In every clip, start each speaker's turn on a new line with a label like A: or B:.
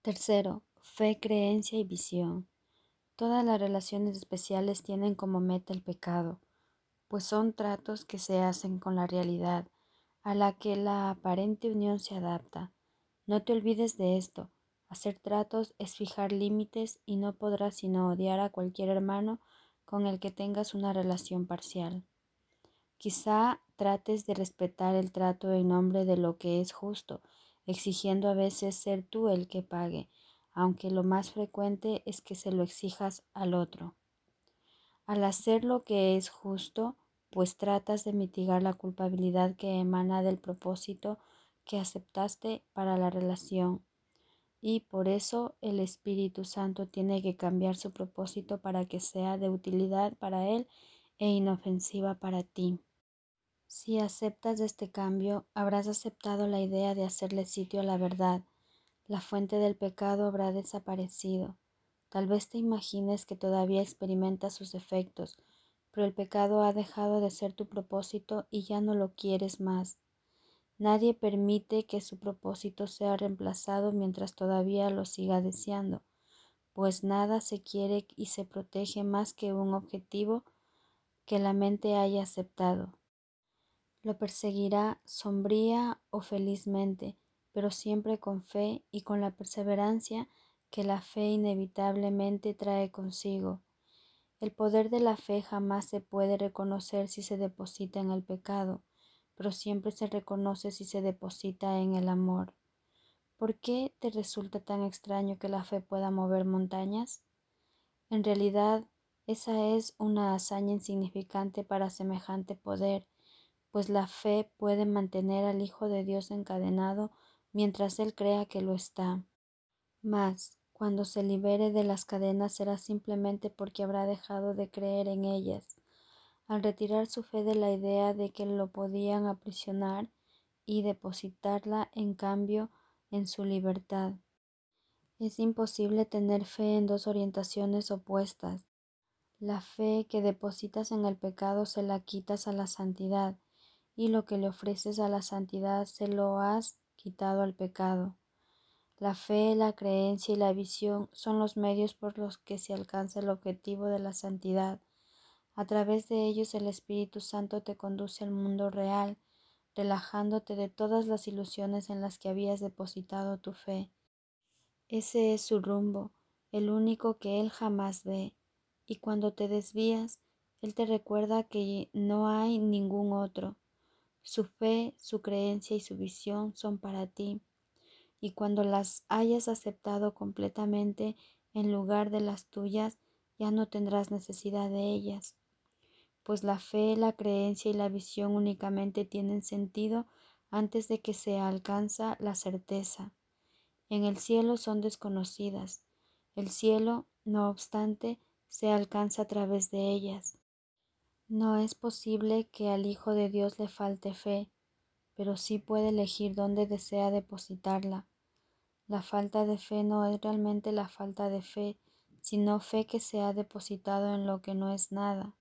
A: Tercero, fe, creencia y visión. Todas las relaciones especiales tienen como meta el pecado, pues son tratos que se hacen con la realidad, a la que la aparente unión se adapta. No te olvides de esto. Hacer tratos es fijar límites y no podrás sino odiar a cualquier hermano con el que tengas una relación parcial. Quizá trates de respetar el trato en nombre de lo que es justo, exigiendo a veces ser tú el que pague, aunque lo más frecuente es que se lo exijas al otro. Al hacer lo que es justo, pues tratas de mitigar la culpabilidad que emana del propósito que aceptaste para la relación. Y por eso el Espíritu Santo tiene que cambiar su propósito para que sea de utilidad para Él e inofensiva para ti. Si aceptas este cambio, habrás aceptado la idea de hacerle sitio a la verdad. La fuente del pecado habrá desaparecido. Tal vez te imagines que todavía experimentas sus efectos, pero el pecado ha dejado de ser tu propósito y ya no lo quieres más. Nadie permite que su propósito sea reemplazado mientras todavía lo siga deseando, pues nada se quiere y se protege más que un objetivo que la mente haya aceptado. Lo perseguirá sombría o felizmente, pero siempre con fe y con la perseverancia que la fe inevitablemente trae consigo. El poder de la fe jamás se puede reconocer si se deposita en el pecado, pero siempre se reconoce si se deposita en el amor. ¿Por qué te resulta tan extraño que la fe pueda mover montañas? En realidad, esa es una hazaña insignificante para semejante poder pues la fe puede mantener al Hijo de Dios encadenado mientras Él crea que lo está. Mas, cuando se libere de las cadenas será simplemente porque habrá dejado de creer en ellas, al retirar su fe de la idea de que lo podían aprisionar y depositarla en cambio en su libertad. Es imposible tener fe en dos orientaciones opuestas. La fe que depositas en el pecado se la quitas a la santidad, y lo que le ofreces a la santidad se lo has quitado al pecado. La fe, la creencia y la visión son los medios por los que se alcanza el objetivo de la santidad. A través de ellos el Espíritu Santo te conduce al mundo real, relajándote de todas las ilusiones en las que habías depositado tu fe. Ese es su rumbo, el único que Él jamás ve, y cuando te desvías, Él te recuerda que no hay ningún otro. Su fe, su creencia y su visión son para ti. Y cuando las hayas aceptado completamente en lugar de las tuyas, ya no tendrás necesidad de ellas. Pues la fe, la creencia y la visión únicamente tienen sentido antes de que se alcanza la certeza. En el cielo son desconocidas. El cielo, no obstante, se alcanza a través de ellas. No es posible que al Hijo de Dios le falte fe, pero sí puede elegir dónde desea depositarla. La falta de fe no es realmente la falta de fe, sino fe que se ha depositado en lo que no es nada.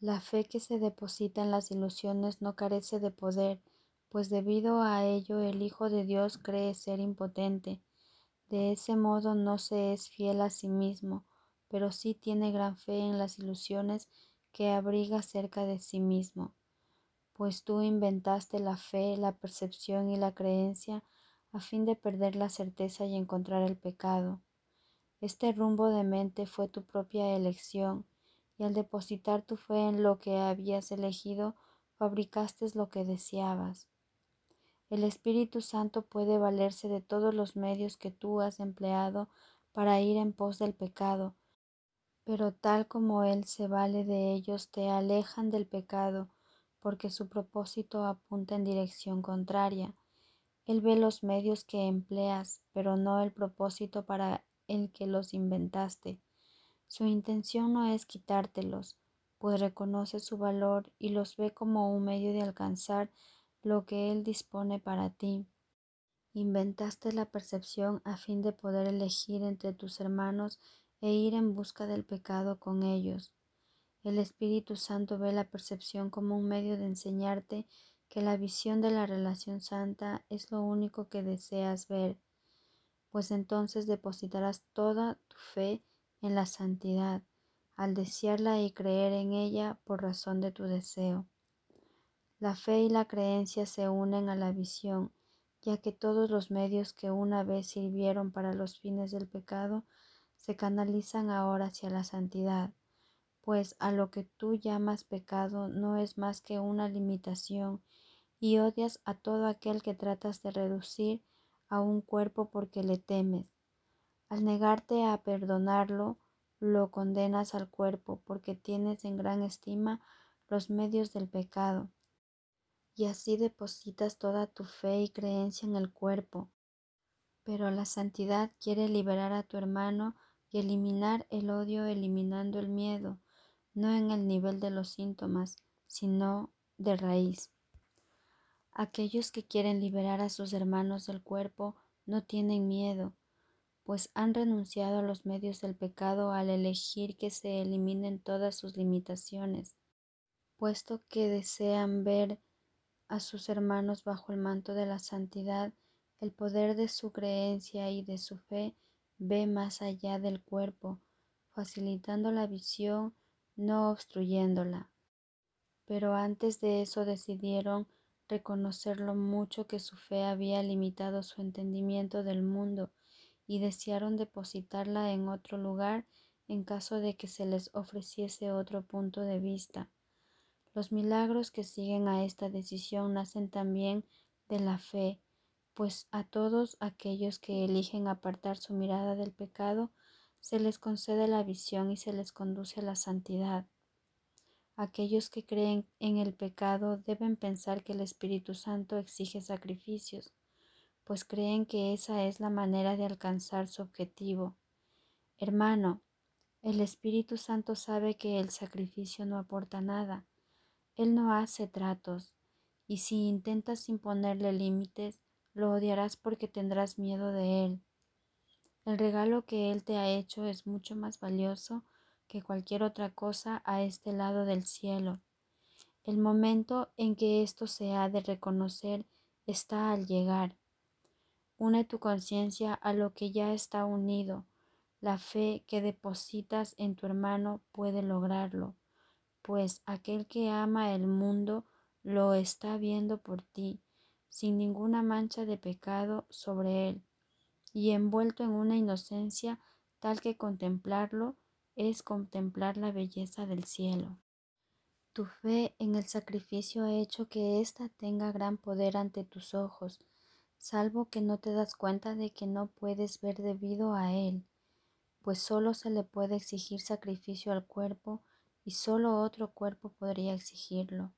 A: La fe que se deposita en las ilusiones no carece de poder, pues debido a ello el Hijo de Dios cree ser impotente. De ese modo no se es fiel a sí mismo, pero sí tiene gran fe en las ilusiones que abriga cerca de sí mismo, pues tú inventaste la fe, la percepción y la creencia a fin de perder la certeza y encontrar el pecado. Este rumbo de mente fue tu propia elección, y al depositar tu fe en lo que habías elegido, fabricaste lo que deseabas. El Espíritu Santo puede valerse de todos los medios que tú has empleado para ir en pos del pecado, pero tal como Él se vale de ellos, te alejan del pecado, porque su propósito apunta en dirección contraria. Él ve los medios que empleas, pero no el propósito para el que los inventaste. Su intención no es quitártelos, pues reconoce su valor y los ve como un medio de alcanzar lo que Él dispone para ti. Inventaste la percepción a fin de poder elegir entre tus hermanos e ir en busca del pecado con ellos. El Espíritu Santo ve la percepción como un medio de enseñarte que la visión de la relación santa es lo único que deseas ver, pues entonces depositarás toda tu fe en la santidad, al desearla y creer en ella por razón de tu deseo. La fe y la creencia se unen a la visión, ya que todos los medios que una vez sirvieron para los fines del pecado se canalizan ahora hacia la santidad, pues a lo que tú llamas pecado no es más que una limitación y odias a todo aquel que tratas de reducir a un cuerpo porque le temes. Al negarte a perdonarlo, lo condenas al cuerpo porque tienes en gran estima los medios del pecado. Y así depositas toda tu fe y creencia en el cuerpo. Pero la santidad quiere liberar a tu hermano eliminar el odio eliminando el miedo, no en el nivel de los síntomas, sino de raíz. Aquellos que quieren liberar a sus hermanos del cuerpo no tienen miedo, pues han renunciado a los medios del pecado al elegir que se eliminen todas sus limitaciones, puesto que desean ver a sus hermanos bajo el manto de la santidad, el poder de su creencia y de su fe ve más allá del cuerpo, facilitando la visión, no obstruyéndola. Pero antes de eso decidieron reconocer lo mucho que su fe había limitado su entendimiento del mundo y desearon depositarla en otro lugar en caso de que se les ofreciese otro punto de vista. Los milagros que siguen a esta decisión nacen también de la fe, pues a todos aquellos que eligen apartar su mirada del pecado, se les concede la visión y se les conduce a la santidad. Aquellos que creen en el pecado deben pensar que el Espíritu Santo exige sacrificios, pues creen que esa es la manera de alcanzar su objetivo. Hermano, el Espíritu Santo sabe que el sacrificio no aporta nada. Él no hace tratos, y si intentas imponerle límites, lo odiarás porque tendrás miedo de él. El regalo que Él te ha hecho es mucho más valioso que cualquier otra cosa a este lado del cielo. El momento en que esto se ha de reconocer está al llegar. Une tu conciencia a lo que ya está unido. La fe que depositas en tu hermano puede lograrlo, pues aquel que ama el mundo lo está viendo por ti, sin ninguna mancha de pecado sobre él, y envuelto en una inocencia tal que contemplarlo es contemplar la belleza del cielo. Tu fe en el sacrificio ha hecho que ésta tenga gran poder ante tus ojos, salvo que no te das cuenta de que no puedes ver debido a él, pues solo se le puede exigir sacrificio al cuerpo y solo otro cuerpo podría exigirlo.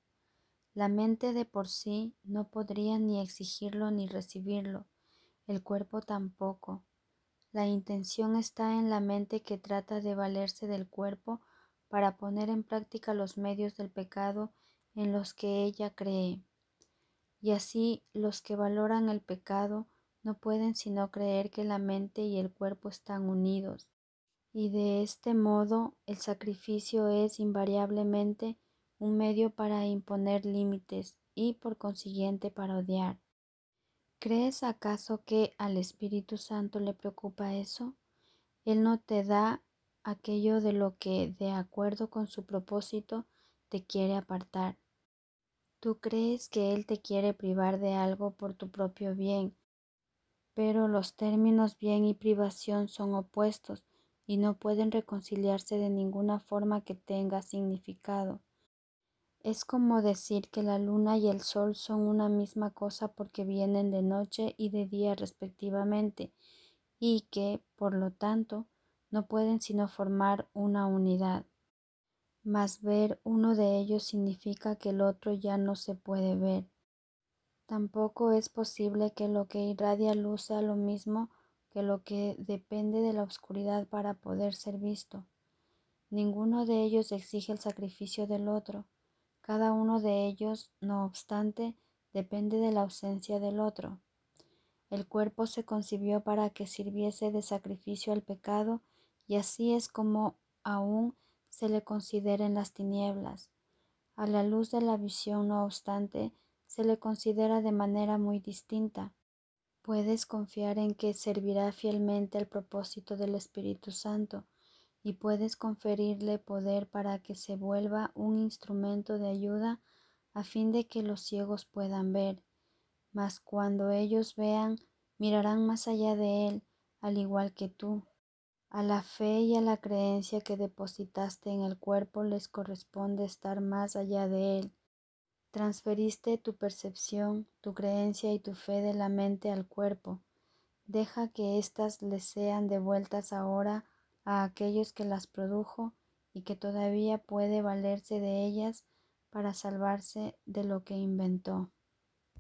A: La mente de por sí no podría ni exigirlo ni recibirlo, el cuerpo tampoco, la intención está en la mente que trata de valerse del cuerpo para poner en práctica los medios del pecado en los que ella cree. Y así los que valoran el pecado no pueden sino creer que la mente y el cuerpo están unidos. Y de este modo el sacrificio es invariablemente un medio para imponer límites y por consiguiente para odiar. ¿Crees acaso que al Espíritu Santo le preocupa eso? Él no te da aquello de lo que, de acuerdo con su propósito, te quiere apartar. Tú crees que Él te quiere privar de algo por tu propio bien, pero los términos bien y privación son opuestos y no pueden reconciliarse de ninguna forma que tenga significado. Es como decir que la luna y el sol son una misma cosa porque vienen de noche y de día respectivamente, y que, por lo tanto, no pueden sino formar una unidad. Mas ver uno de ellos significa que el otro ya no se puede ver. Tampoco es posible que lo que irradia luz sea lo mismo que lo que depende de la oscuridad para poder ser visto. Ninguno de ellos exige el sacrificio del otro cada uno de ellos, no obstante, depende de la ausencia del otro. El cuerpo se concibió para que sirviese de sacrificio al pecado y así es como aún se le considera en las tinieblas. A la luz de la visión, no obstante, se le considera de manera muy distinta, Puedes confiar en que servirá fielmente al propósito del Espíritu Santo y puedes conferirle poder para que se vuelva un instrumento de ayuda a fin de que los ciegos puedan ver. Mas cuando ellos vean, mirarán más allá de él, al igual que tú. A la fe y a la creencia que depositaste en el cuerpo les corresponde estar más allá de él. Transferiste tu percepción, tu creencia y tu fe de la mente al cuerpo. Deja que éstas les sean devueltas ahora a aquellos que las produjo y que todavía puede valerse de ellas para salvarse de lo que inventó.